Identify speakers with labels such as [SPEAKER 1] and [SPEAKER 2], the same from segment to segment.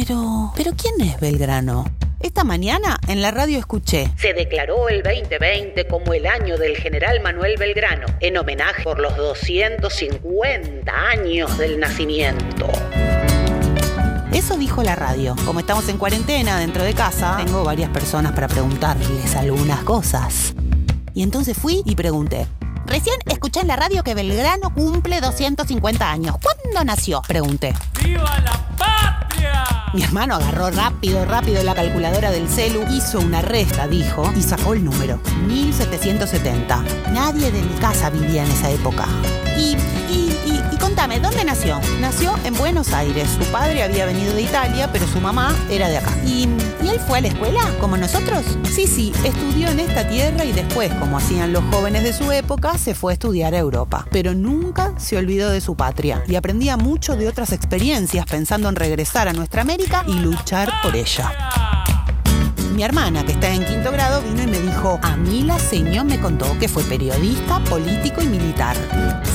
[SPEAKER 1] Pero, pero ¿quién es Belgrano? Esta mañana en la radio escuché.
[SPEAKER 2] Se declaró el 2020 como el año del general Manuel Belgrano, en homenaje por los 250 años del nacimiento.
[SPEAKER 1] Eso dijo la radio. Como estamos en cuarentena dentro de casa, tengo varias personas para preguntarles algunas cosas. Y entonces fui y pregunté. Recién escuché en la radio que Belgrano cumple 250 años. ¿Cuándo nació? Pregunté.
[SPEAKER 3] ¡Viva la!
[SPEAKER 1] Mi hermano agarró rápido, rápido la calculadora del celu, hizo una resta, dijo, y sacó el número. 1770. Nadie de mi casa vivía en esa época. Y, y, contame, ¿dónde nació? Nació en Buenos Aires. Su padre había venido de Italia, pero su mamá era de acá. ¿Y, ¿y él fue a la escuela, como nosotros? Sí, sí, estudió en esta tierra y después, como hacían los jóvenes de su época, se fue a estudiar a Europa. Pero nunca se olvidó de su patria y aprendía mucho de otras experiencias pensando en regresar a nuestra América y luchar por ella. Mi hermana, que está en quinto a mí la señor me contó que fue periodista, político y militar.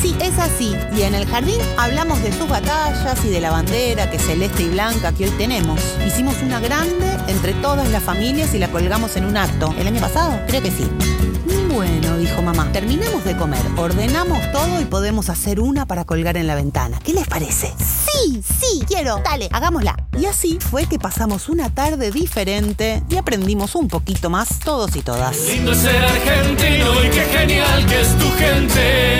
[SPEAKER 1] Sí, es así. Y en el jardín hablamos de sus batallas y de la bandera que es celeste y blanca que hoy tenemos. Hicimos una grande entre todas las familias y la colgamos en un acto. ¿El año pasado? Creo que sí. Bueno, dijo mamá, terminamos de comer, ordenamos todo y podemos hacer una para colgar en la ventana. ¿Qué les parece? Sí, sí, quiero. Dale, hagámosla. Y así fue que pasamos una tarde diferente y aprendimos un poquito más todos y todas.
[SPEAKER 3] Lindo ser argentino y qué genial que es tu gente.